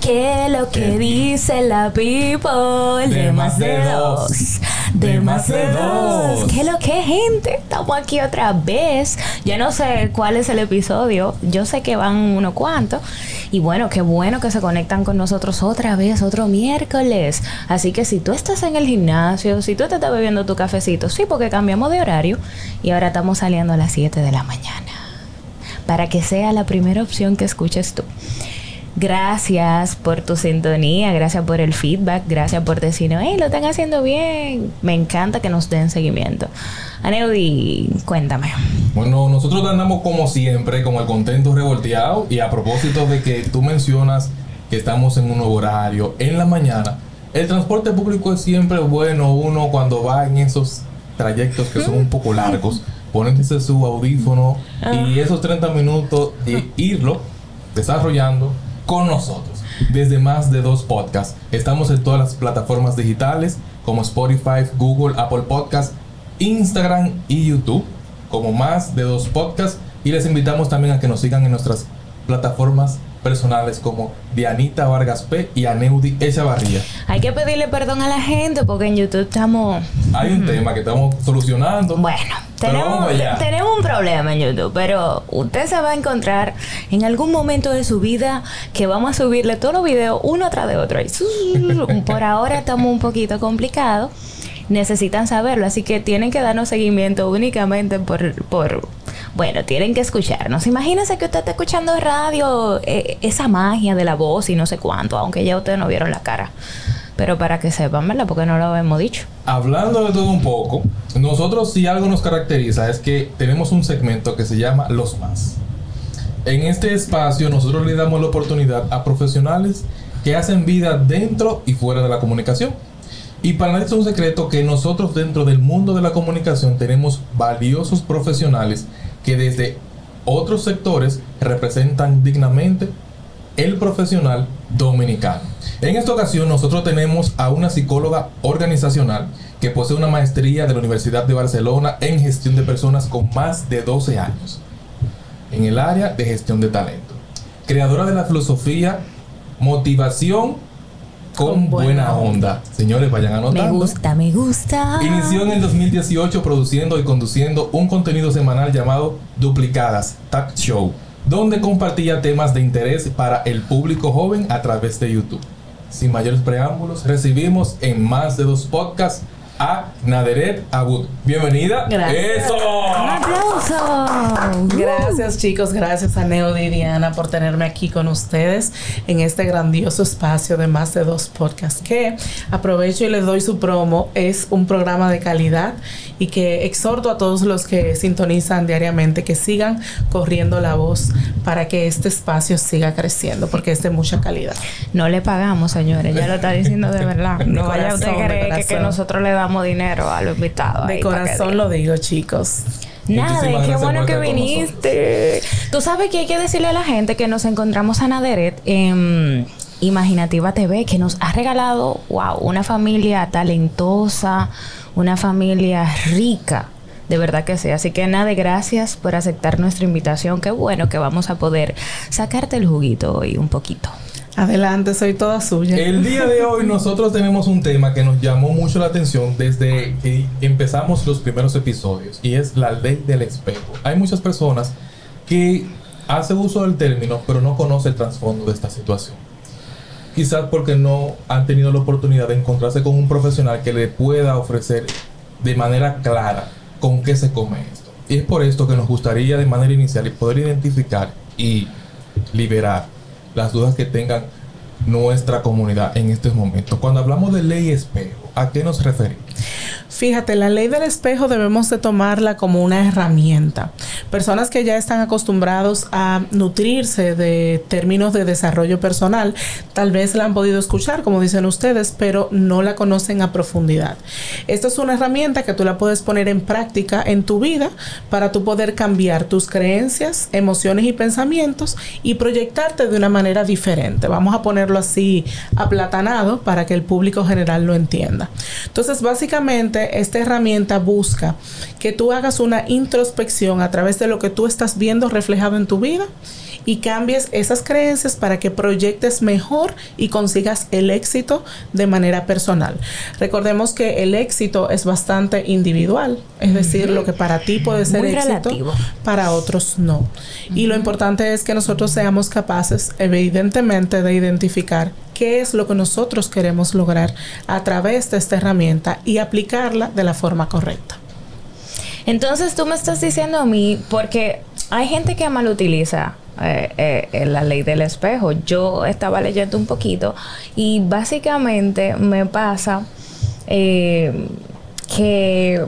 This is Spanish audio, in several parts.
¿Qué lo que dice la people? De, más de dos. De más de dos. ¿Qué lo que gente? Estamos aquí otra vez. Yo no sé cuál es el episodio. Yo sé que van unos cuantos. Y bueno, qué bueno que se conectan con nosotros otra vez, otro miércoles. Así que si tú estás en el gimnasio, si tú te estás bebiendo tu cafecito, sí, porque cambiamos de horario y ahora estamos saliendo a las 7 de la mañana. Para que sea la primera opción que escuches tú. Gracias por tu sintonía, gracias por el feedback, gracias por decirnos, hey, lo están haciendo bien. Me encanta que nos den seguimiento. Aneudi, cuéntame. Bueno, nosotros andamos como siempre, con el contento revolteado. Y a propósito de que tú mencionas que estamos en un nuevo horario, en la mañana, el transporte público es siempre bueno uno cuando va en esos trayectos que son un poco largos, ponerse su audífono y Ah. esos 30 minutos y irlo desarrollando con nosotros. Desde más de dos podcasts. Estamos en todas las plataformas digitales como Spotify, Google, Apple Podcasts, Instagram y YouTube como más de dos podcasts. Y les invitamos también a que nos sigan en nuestras plataformas personales como Dianita Vargas P y Aneudi Echavarría. Hay que pedirle perdón a la gente porque en YouTube estamos... Hay un tema que estamos solucionando. Bueno, tenemos, un problema en YouTube, pero usted se va a encontrar en algún momento de su vida que vamos a subirle todos los videos uno tras de otro. Por ahora estamos un poquito complicados. Necesitan saberlo, así que tienen que darnos seguimiento únicamente por, por bueno, tienen que escucharnos. Imagínense que usted está escuchando radio, eh, esa magia de la voz y no sé cuánto, aunque ya ustedes no vieron la cara. Pero para que sepan, ¿verdad? Porque no lo hemos dicho. Hablando de todo un poco, nosotros si algo nos caracteriza es que tenemos un segmento que se llama Los Más. En este espacio nosotros le damos la oportunidad a profesionales que hacen vida dentro y fuera de la comunicación. Y para nadie es un secreto que nosotros dentro del mundo de la comunicación tenemos valiosos profesionales que desde otros sectores representan dignamente el profesional dominicano. En esta ocasión nosotros tenemos a una psicóloga organizacional que posee una maestría de la Universidad de Barcelona en gestión de personas con más de 12 años en el área de gestión de talento. Creadora de la filosofía motivación con, buena onda. Señores, vayan anotando. Me gusta, me gusta. Inició en el 2018 produciendo y conduciendo un contenido semanal llamado Duplicadas Talk Show, donde compartía temas de interés para el público joven a través de YouTube. Sin mayores preámbulos, recibimos en más de dos podcasts a Naderet Abud. Bienvenida. Gracias. Eso. ¡Un aplauso! Gracias chicos, gracias a Neo y Diana por tenerme aquí con ustedes en este grandioso espacio de más de dos podcasts que aprovecho y les doy su promo. Es un programa de calidad y que exhorto a todos los que sintonizan diariamente que sigan corriendo la voz para que este espacio siga creciendo porque es de mucha calidad. No le pagamos, señores. Ya lo está diciendo de verdad. No vaya usted que, que nosotros le damos dinero a los invitados. De corazón lo digo chicos. Nada, Muchísimas qué bueno que viniste. Tú sabes que hay que decirle a la gente que nos encontramos a Naderet en Imaginativa TV, que nos ha regalado, wow, una familia talentosa, una familia rica. De verdad que sí. Así que nada, gracias por aceptar nuestra invitación. Qué bueno que vamos a poder sacarte el juguito hoy un poquito. Adelante, soy toda suya. El día de hoy nosotros tenemos un tema que nos llamó mucho la atención desde que empezamos los primeros episodios y es la ley del espejo. Hay muchas personas que hacen uso del término pero no conocen el trasfondo de esta situación. Quizás porque no han tenido la oportunidad de encontrarse con un profesional que le pueda ofrecer de manera clara con qué se come esto. Y es por esto que nos gustaría de manera inicial poder identificar y liberar las dudas que tengan nuestra comunidad en estos momentos. Cuando hablamos de ley espejo, ¿a qué nos referimos? Fíjate, la ley del espejo debemos de tomarla como una herramienta. Personas que ya están acostumbrados a nutrirse de términos de desarrollo personal, tal vez la han podido escuchar, como dicen ustedes, pero no la conocen a profundidad. Esta es una herramienta que tú la puedes poner en práctica en tu vida para tú poder cambiar tus creencias, emociones y pensamientos y proyectarte de una manera diferente. Vamos a ponerlo así aplatanado para que el público general lo entienda. Entonces, básicamente, esta herramienta busca que tú hagas una introspección a través de lo que tú estás viendo reflejado en tu vida y cambies esas creencias para que proyectes mejor y consigas el éxito de manera personal. Recordemos que el éxito es bastante individual, es decir, lo que para ti puede ser éxito, para otros no. Y lo importante es que nosotros seamos capaces, evidentemente, de identificar qué es lo que nosotros queremos lograr a través de esta herramienta y aplicarla de la forma correcta. Entonces tú me estás diciendo a mí, porque hay gente que mal utiliza eh, eh, la ley del espejo. Yo estaba leyendo un poquito y básicamente me pasa eh, que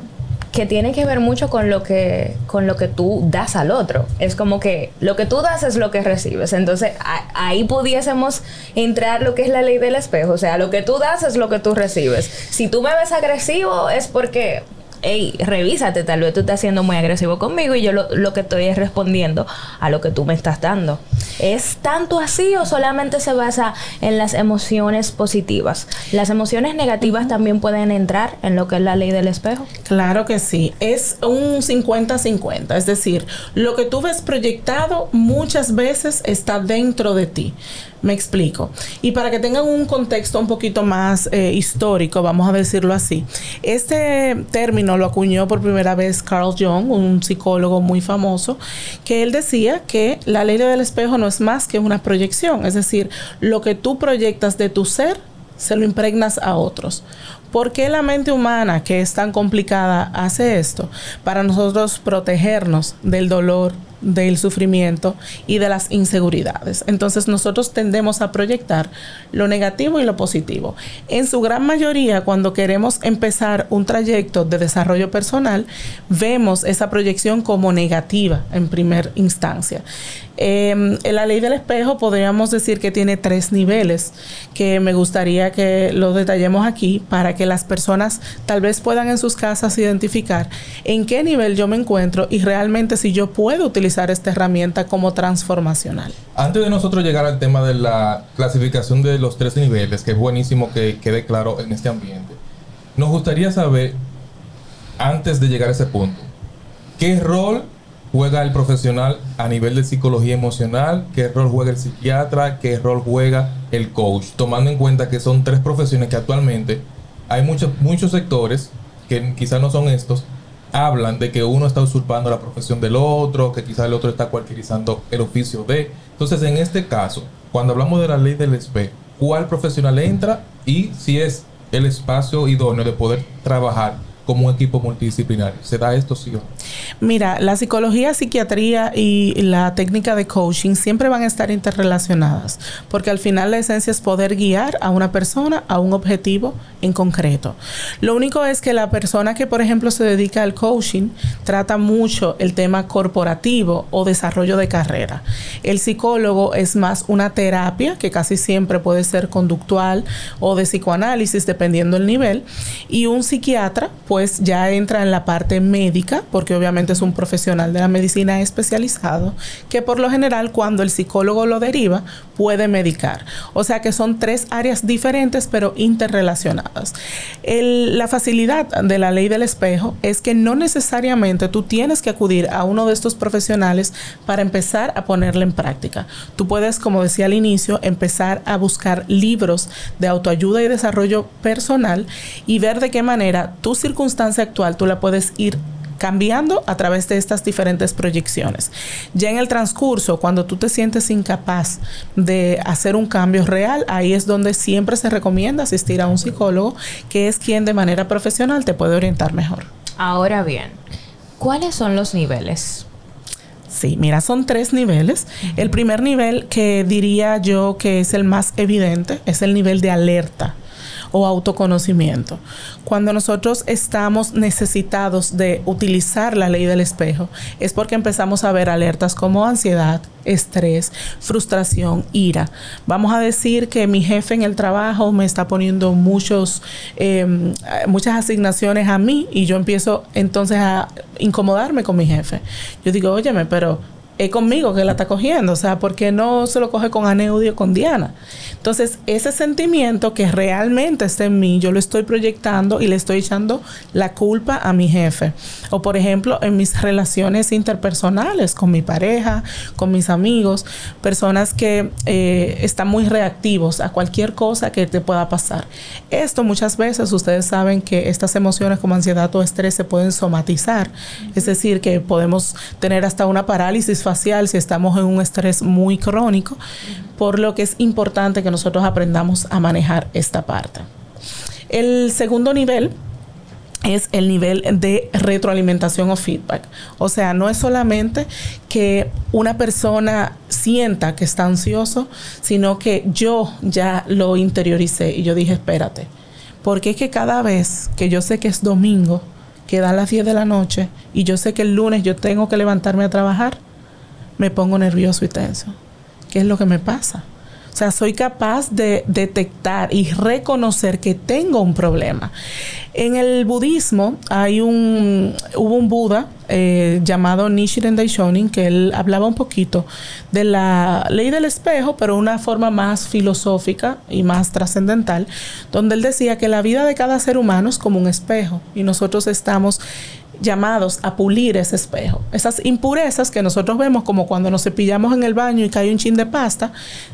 que tiene que ver mucho con lo que con lo que tú das al otro. Es como que lo que tú das es lo que recibes. Entonces, ahí pudiésemos entrar lo que es la ley del espejo, o sea, lo que tú das es lo que tú recibes. Si tú me ves agresivo es porque hey, revísate, tal vez tú estás siendo muy agresivo conmigo y yo lo, que estoy es respondiendo a lo que tú me estás dando. ¿Es tanto así o solamente se basa en las emociones positivas? ¿Las emociones negativas también pueden entrar en lo que es la ley del espejo? Claro que sí, es un 50-50, es decir, lo que tú ves proyectado muchas veces está dentro de ti. Me explico. Y para que tengan un contexto un poquito más eh, histórico, vamos a decirlo así, este término lo acuñó por primera vez Carl Jung, un psicólogo muy famoso, que él decía que la ley del espejo no es más que una proyección, es decir, lo que tú proyectas de tu ser, se lo impregnas a otros. ¿Por qué la mente humana, que es tan complicada, hace esto? Para nosotros protegernos del dolor, del sufrimiento y de las inseguridades. Entonces nosotros tendemos a proyectar lo negativo y lo positivo. En su gran mayoría, cuando queremos empezar un trayecto de desarrollo personal, vemos esa proyección como negativa en primera instancia. Em, en la ley del espejo podríamos decir que tiene tres niveles que me gustaría que lo detallemos aquí para que las personas tal vez puedan en sus casas identificar en qué nivel yo me encuentro y realmente si yo puedo utilizar esta herramienta como transformacional. Antes de nosotros llegar al tema de la clasificación de los tres niveles, que es buenísimo que quede claro en este ambiente, nos gustaría saber, antes de llegar a ese punto, ¿qué rol juega el profesional a nivel de psicología emocional, qué rol juega el psiquiatra, qué rol juega el coach, tomando en cuenta que son tres profesiones que actualmente hay muchos, muchos sectores que quizás no son estos, hablan de que uno está usurpando la profesión del otro, que quizás el otro está cualquierizando el oficio de. Entonces, en este caso, cuando hablamos de la ley del espejo, ¿cuál profesional entra y si es el espacio idóneo de poder trabajar como un equipo multidisciplinario. ¿Se da esto, sí o no? Mira, la psicología, psiquiatría y la técnica de coaching siempre van a estar interrelacionadas, porque al final la esencia es poder guiar a una persona a un objetivo en concreto. Lo único es que la persona que, por ejemplo, se dedica al coaching trata mucho el tema corporativo o desarrollo de carrera. El psicólogo es más una terapia que casi siempre puede ser conductual o de psicoanálisis, dependiendo del nivel, y un psiquiatra pues ya entra en la parte médica, porque es un profesional de la medicina especializado, que por lo general cuando el psicólogo lo deriva, puede medicar. O sea que son tres áreas diferentes pero interrelacionadas. la facilidad de la ley del espejo es que no necesariamente tú tienes que acudir a uno de estos profesionales para empezar a ponerla en práctica. Tú puedes, como decía al inicio, empezar a buscar libros de autoayuda y desarrollo personal y ver de qué manera tu circunstancia actual tú la puedes ir cambiando a través de estas diferentes proyecciones. Ya en el transcurso, cuando tú te sientes incapaz de hacer un cambio real, ahí es donde siempre se recomienda asistir a un psicólogo, que es quien de manera profesional te puede orientar mejor. Ahora bien, ¿cuáles son los niveles? Sí, mira, son tres niveles. El primer nivel que diría yo que es el más evidente es el nivel de alerta o autoconocimiento. Cuando nosotros estamos necesitados de utilizar la ley del espejo, es porque empezamos a ver alertas como ansiedad, estrés, frustración, ira. Vamos a decir que mi jefe en el trabajo me está poniendo muchos, em, muchas asignaciones a mí y yo empiezo entonces a incomodarme con mi jefe. Yo digo, óyeme, pero es conmigo que la está cogiendo, o sea, ¿por qué no se lo coge con Aneudio con Diana? Entonces, ese sentimiento que realmente está en mí, yo lo estoy proyectando y le estoy echando la culpa a mi jefe. O, por ejemplo, en mis relaciones interpersonales con mi pareja, con mis amigos, personas que eh, están muy reactivos a cualquier cosa que te pueda pasar. Esto muchas veces ustedes saben que estas emociones como ansiedad o estrés se pueden somatizar, es decir, que podemos tener hasta una parálisis si estamos en un estrés muy crónico, por lo que es importante que nosotros aprendamos a manejar esta parte. El segundo nivel es el nivel de retroalimentación o feedback. O sea, no es solamente que una persona sienta que está ansioso, sino que yo ya lo interioricé y yo dije, espérate, porque es que cada vez que yo sé que es domingo, que da las 10 de la noche y yo sé que el lunes yo tengo que levantarme a trabajar, me pongo nervioso y tenso. ¿Qué es lo que me pasa? O sea, soy capaz de detectar y reconocer que tengo un problema. En el budismo hay un, hubo un Buda eh, llamado Nichiren Daishonin que él hablaba un poquito de la ley del espejo, pero una forma más filosófica y más trascendental, donde él decía que la vida de cada ser humano es como un espejo y nosotros estamos llamados a pulir ese espejo. Esas impurezas que nosotros vemos como cuando nos cepillamos en el baño y cae un chin de pasta,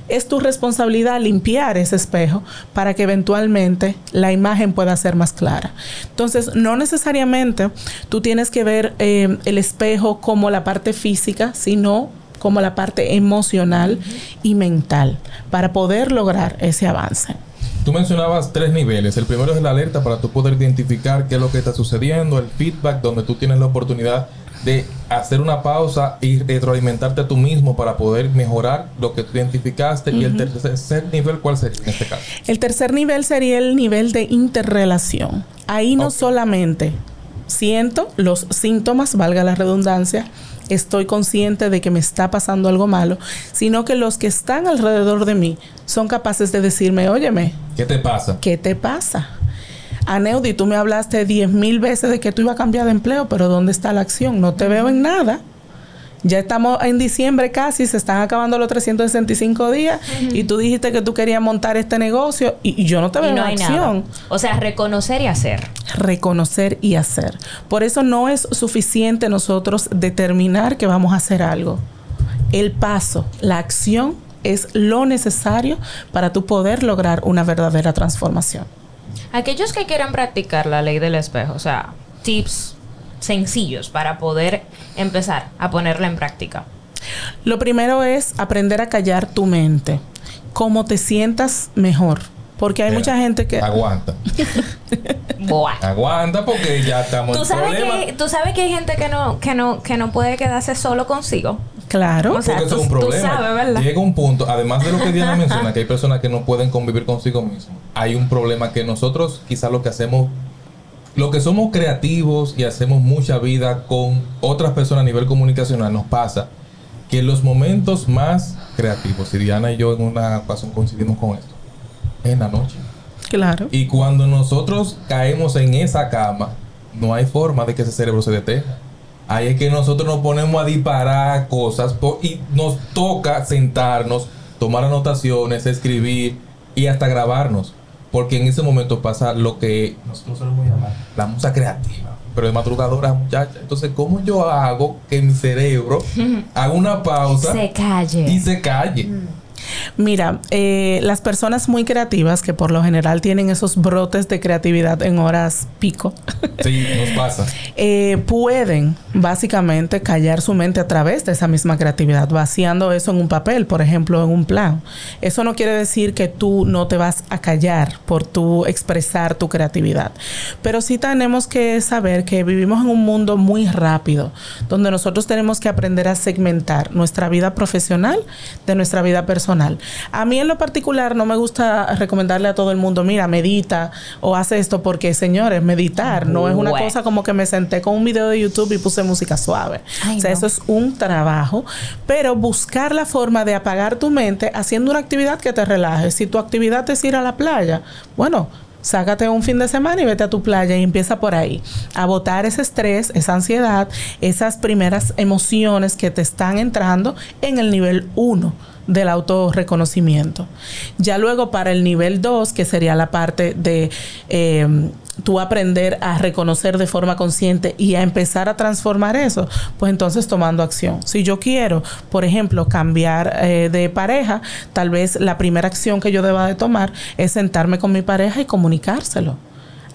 es tu responsabilidad limpiar ese espejo para que eventualmente la imagen pueda ser más clara. Entonces, no necesariamente tú tienes que ver eh, el espejo como la parte física, sino como la parte emocional y mental para poder lograr ese avance. Tú mencionabas tres niveles. El primero es la alerta para tú poder identificar qué es lo que está sucediendo, el feedback donde tú tienes la oportunidad de hacer una pausa y retroalimentarte a tú mismo para poder mejorar lo que tú identificaste. Y el tercer nivel, ¿cuál sería en este caso? El tercer nivel sería el nivel de interrelación. Ahí no solamente siento los síntomas, valga la redundancia, estoy consciente de que me está pasando algo malo, sino que los que están alrededor de mí son capaces de decirme, óyeme, ¿qué te pasa? ¿Qué te pasa? Aneudi, tú me hablaste diez mil veces de que tú ibas a cambiar de empleo, pero ¿dónde está la acción? No te veo en nada. Ya estamos en diciembre casi, se están acabando los 365 días y tú dijiste que tú querías montar este negocio y, yo no te veo en acción. O sea, reconocer y hacer. Reconocer y hacer. Por eso no es suficiente nosotros determinar que vamos a hacer algo. El paso, la acción es lo necesario para tú poder lograr una verdadera transformación. Aquellos que quieran practicar la ley del espejo, o sea, tips sencillos para poder empezar a ponerla en práctica? Lo primero es aprender a callar tu mente. Cómo te sientas mejor. Porque hay mucha gente que... Aguanta. Aguanta porque ya estamos ¿Tú sabes Que, Tú sabes que hay gente que no, que no, que no puede quedarse solo consigo. Claro. porque eso es un problema. Llega un punto, además de lo que Diana menciona, que hay personas que no pueden convivir consigo mismos. Hay un problema que nosotros quizás lo que hacemos lo que somos creativos y hacemos mucha vida con otras personas a nivel comunicacional, nos pasa que en los momentos más creativos, y Diana y yo en una ocasión coincidimos con esto, es en la noche. Claro. Y cuando nosotros caemos en esa cama, no hay forma de que ese cerebro se detenga. Ahí es que nosotros nos ponemos a disparar cosas y nos toca sentarnos, tomar anotaciones, escribir y hasta grabarnos. Porque en ese momento pasa lo que nosotros solemos llamar la musa creativa. Pero de madrugadora, muchacha. Entonces, ¿cómo yo hago que mi cerebro haga una pausa? Se calle. Y se calle. Mm. Mira, eh, las personas muy creativas que por lo general tienen esos brotes de creatividad en horas pico. Sí, nos pasa. Eh, pueden básicamente callar su mente a través de esa misma creatividad, vaciando eso en un papel, por ejemplo, en un plan. Eso no quiere decir que tú no te vas a callar por tu expresar tu creatividad. Pero sí tenemos que saber que vivimos en un mundo muy rápido, donde nosotros tenemos que aprender a segmentar nuestra vida profesional de nuestra vida personal personal. A mí en lo particular no me gusta recomendarle a todo el mundo, mira, medita o hace esto porque, señores, meditar no es una cosa como que me senté con un video de YouTube y puse música suave. Ay, o sea, no. eso es un trabajo, pero buscar la forma de apagar tu mente haciendo una actividad que te relaje. Si tu actividad es ir a la playa, bueno, sácate un fin de semana y vete a tu playa y empieza por ahí a botar ese estrés, esa ansiedad, esas primeras emociones que te están entrando en el nivel 1 del autorreconocimiento. Ya luego para el nivel 2, que sería la parte de eh, tú aprender a reconocer de forma consciente y a empezar a transformar eso, pues entonces tomando acción. Si yo quiero, por ejemplo, cambiar eh, de pareja, tal vez la primera acción que yo deba de tomar es sentarme con mi pareja y comunicárselo.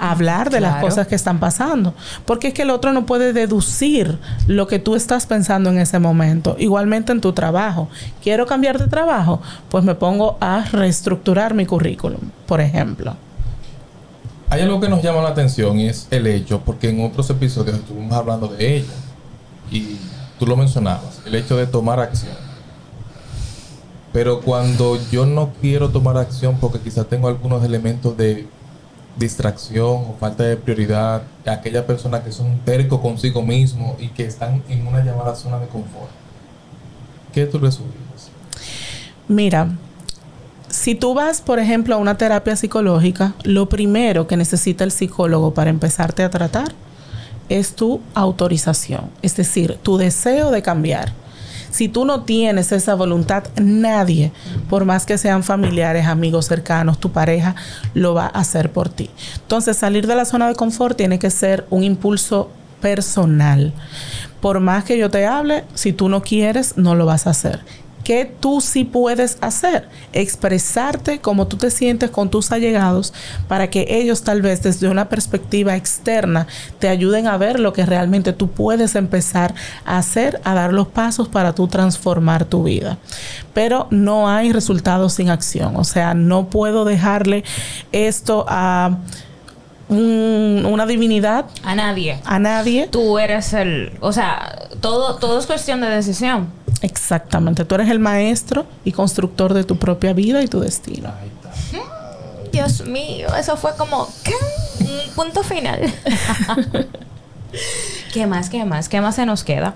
Hablar de las cosas que están pasando. Porque es que el otro no puede deducir lo que tú estás pensando en ese momento. Igualmente en tu trabajo. Quiero cambiar de trabajo, pues me pongo a reestructurar mi currículum, por ejemplo. Hay algo que nos llama la atención y es el hecho, porque en otros episodios estuvimos hablando de ello y tú lo mencionabas, el hecho de tomar acción. Pero cuando yo no quiero tomar acción porque quizás tengo algunos elementos de distracción o falta de prioridad, aquellas personas que son tercos consigo mismo y que están en una llamada zona de confort, ¿qué tú sugieres? Mira, si tú vas, por ejemplo, a una terapia psicológica, lo primero que necesita el psicólogo para empezarte a tratar es tu autorización, es decir, tu deseo de cambiar. Si tú no tienes esa voluntad, nadie, por más que sean familiares, amigos cercanos, tu pareja, lo va a hacer por ti. Entonces, salir de la zona de confort tiene que ser un impulso personal. Por más que yo te hable, si tú no quieres, no lo vas a hacer. ¿Qué tú sí puedes hacer? Expresarte como tú te sientes con tus allegados para que ellos tal vez desde una perspectiva externa te ayuden a ver lo que realmente tú puedes empezar a hacer, a dar los pasos para tú transformar tu vida. Pero no hay resultados sin acción. O sea, no puedo dejarle esto a un- una divinidad, A nadie. a nadie. Tú eres el... O sea, todo, todo es cuestión de decisión. Exactamente. Tú eres el maestro y constructor de tu propia vida y tu destino. Ahí está. Dios mío, eso fue como ¿qué? un punto final. ¿Qué más? ¿Qué más? ¿Qué más se nos queda?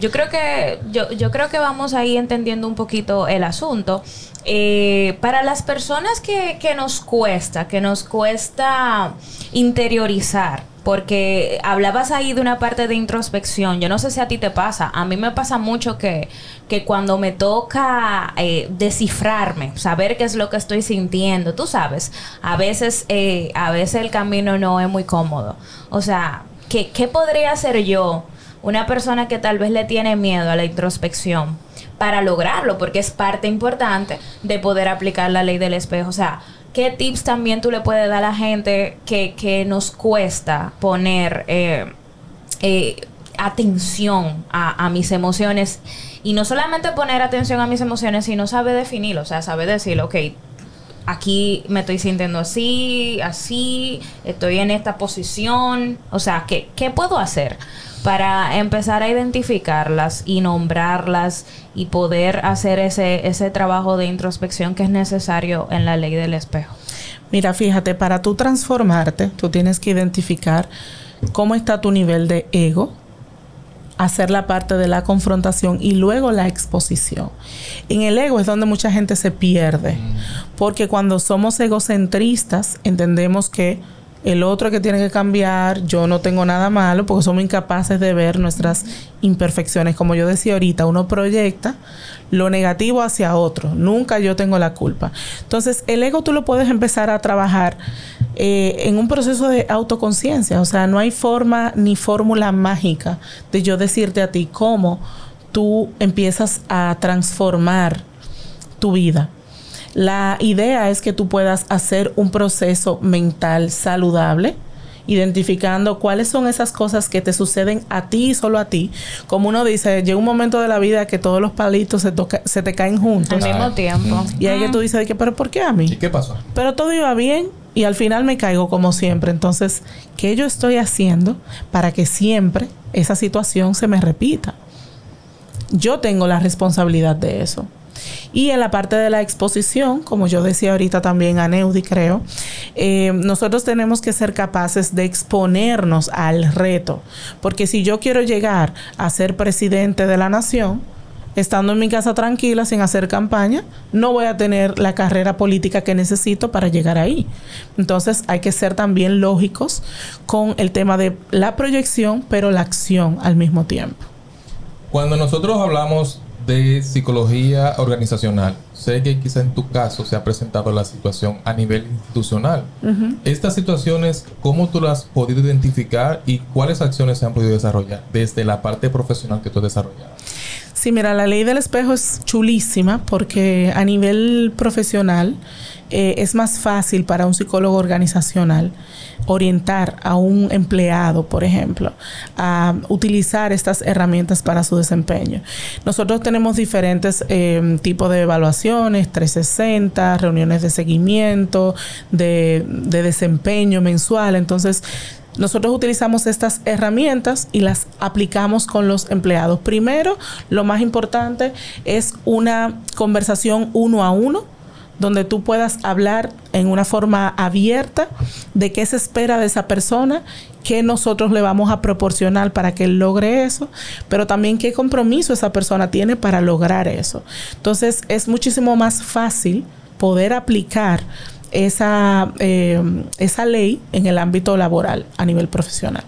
Yo creo que yo, yo creo que vamos ahí entendiendo un poquito el asunto. Eh, para las personas que, que nos cuesta, que nos cuesta interiorizar, porque hablabas ahí de una parte de introspección. Yo no sé si a ti te pasa. A mí me pasa mucho que, que cuando me toca eh, descifrarme, saber qué es lo que estoy sintiendo, tú sabes, a veces, eh, a veces el camino no es muy cómodo. O sea, ¿qué, qué podría hacer yo? Una persona que tal vez le tiene miedo a la introspección para lograrlo, porque es parte importante de poder aplicar la ley del espejo. O sea, ¿qué tips también tú le puedes dar a la gente que, que nos cuesta poner eh, eh, atención a, mis emociones? Y no solamente poner atención a mis emociones, sino sabe definirlo, o sea, sabe decir, ok, aquí me estoy sintiendo así, así, estoy en esta posición. O sea, ¿qué, qué puedo hacer para empezar a identificarlas y nombrarlas y poder hacer ese, ese trabajo de introspección que es necesario en la ley del espejo? Mira, fíjate, para tú transformarte, tú tienes que identificar cómo está tu nivel de ego, hacer la parte de la confrontación y luego la exposición. En el ego es donde mucha gente se pierde, porque cuando somos egocentristas entendemos que el otro que tiene que cambiar, yo no tengo nada malo, porque somos incapaces de ver nuestras imperfecciones. Como yo decía ahorita, uno proyecta lo negativo hacia otro, nunca yo tengo la culpa. Entonces, el ego tú lo puedes empezar a trabajar eh, en un proceso de autoconciencia, o sea, no hay forma ni fórmula mágica de yo decirte a ti cómo tú empiezas a transformar tu vida. La idea es que tú puedas hacer un proceso mental saludable, identificando cuáles son esas cosas que te suceden a ti y solo a ti. Como uno dice, llega un momento de la vida que todos los palitos se, toca- se te caen juntos. Al mismo tiempo. Y ahí que tú dices, que, pero ¿por qué a ¿Y mí? qué pasó? Pero todo iba bien y al final me caigo como siempre. Entonces, ¿qué yo estoy haciendo para que siempre esa situación se me repita? Yo tengo la responsabilidad de eso. Y en la parte de la exposición, como yo decía ahorita también a Neudi, creo, eh, nosotros tenemos que ser capaces de exponernos al reto. Porque si yo quiero llegar a ser presidente de la nación, estando en mi casa tranquila, sin hacer campaña, no voy a tener la carrera política que necesito para llegar ahí. Entonces hay que ser también lógicos con el tema de la proyección, pero la acción al mismo tiempo. Cuando nosotros hablamos de psicología organizacional, sé que quizá en tu caso se ha presentado la situación a nivel institucional. Estas situaciones, ¿cómo tú las has podido identificar y cuáles acciones se han podido desarrollar desde la parte profesional que tú has desarrollado? Sí, mira, la ley del espejo es chulísima porque a nivel profesional eh, es más fácil para un psicólogo organizacional orientar a un empleado, por ejemplo, a utilizar estas herramientas para su desempeño. Nosotros tenemos diferentes eh, tipos de evaluaciones, 360, reuniones de seguimiento, de, de desempeño mensual. Entonces, nosotros utilizamos estas herramientas y las aplicamos con los empleados. Primero, lo más importante es una conversación uno a uno donde tú puedas hablar en una forma abierta de qué se espera de esa persona, qué nosotros le vamos a proporcionar para que él logre eso, pero también qué compromiso esa persona tiene para lograr eso. Entonces es muchísimo más fácil poder aplicar esa, eh, esa ley en el ámbito laboral a nivel profesional.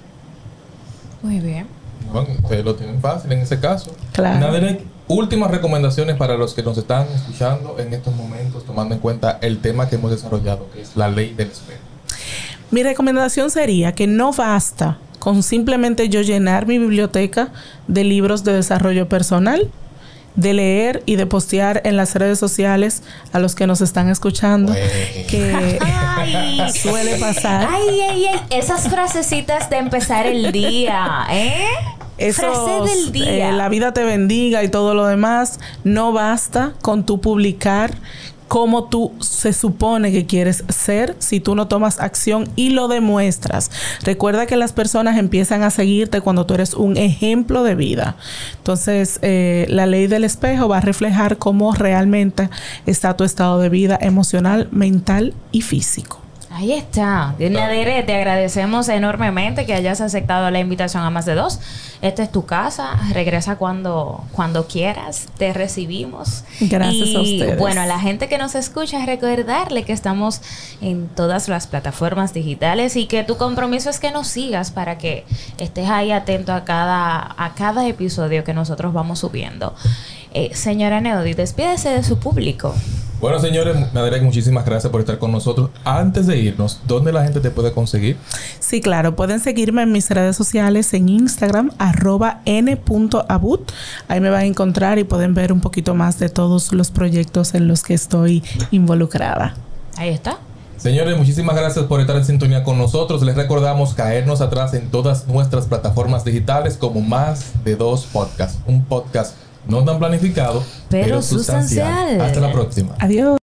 Muy bien. Bueno, ustedes lo tienen fácil en ese caso. Claro. Naderek, últimas recomendaciones para los que nos están escuchando en estos momentos, tomando en cuenta el tema que hemos desarrollado, que es la ley del espejo. Mi recomendación sería que no basta con simplemente yo llenar mi biblioteca de libros de desarrollo personal, de leer y de postear en las redes sociales a los que nos están escuchando, que Ay, suele pasar. Ay, ay, ay, esas frasecitas de empezar el día, ¿eh? Esos, Frase del día. eh, la vida te bendiga y todo lo demás, no basta con tu publicar cómo tú se supone que quieres ser si tú no tomas acción y lo demuestras. Recuerda que las personas empiezan a seguirte cuando tú eres un ejemplo de vida. Entonces, eh, la ley del espejo va a reflejar cómo realmente está tu estado de vida emocional, mental y físico. Ahí está. Nadere, te agradecemos enormemente que hayas aceptado la invitación a más de dos. Esta es tu casa. Regresa cuando, cuando quieras. Te recibimos. Gracias y, a ustedes. Bueno, a la gente que nos escucha, recordarle que estamos en todas las plataformas digitales y que tu compromiso es que nos sigas para que estés ahí atento a cada, a cada episodio que nosotros vamos subiendo. Eh, señora Neody, despídese de su público. Bueno, señores, Naderek, muchísimas gracias por estar con nosotros. Antes de irnos, ¿dónde la gente te puede conseguir? Sí, claro. Pueden seguirme en mis redes sociales en Instagram, arroba n.abut. Ahí me van a encontrar y pueden ver un poquito más de todos los proyectos en los que estoy involucrada. Ahí está. Señores, muchísimas gracias por estar en sintonía con nosotros. Les recordamos caernos atrás en todas nuestras plataformas digitales como más de dos podcasts. Un podcast no tan planificado, Pero pero, sustancial. sustancial. Hasta la próxima. Adiós.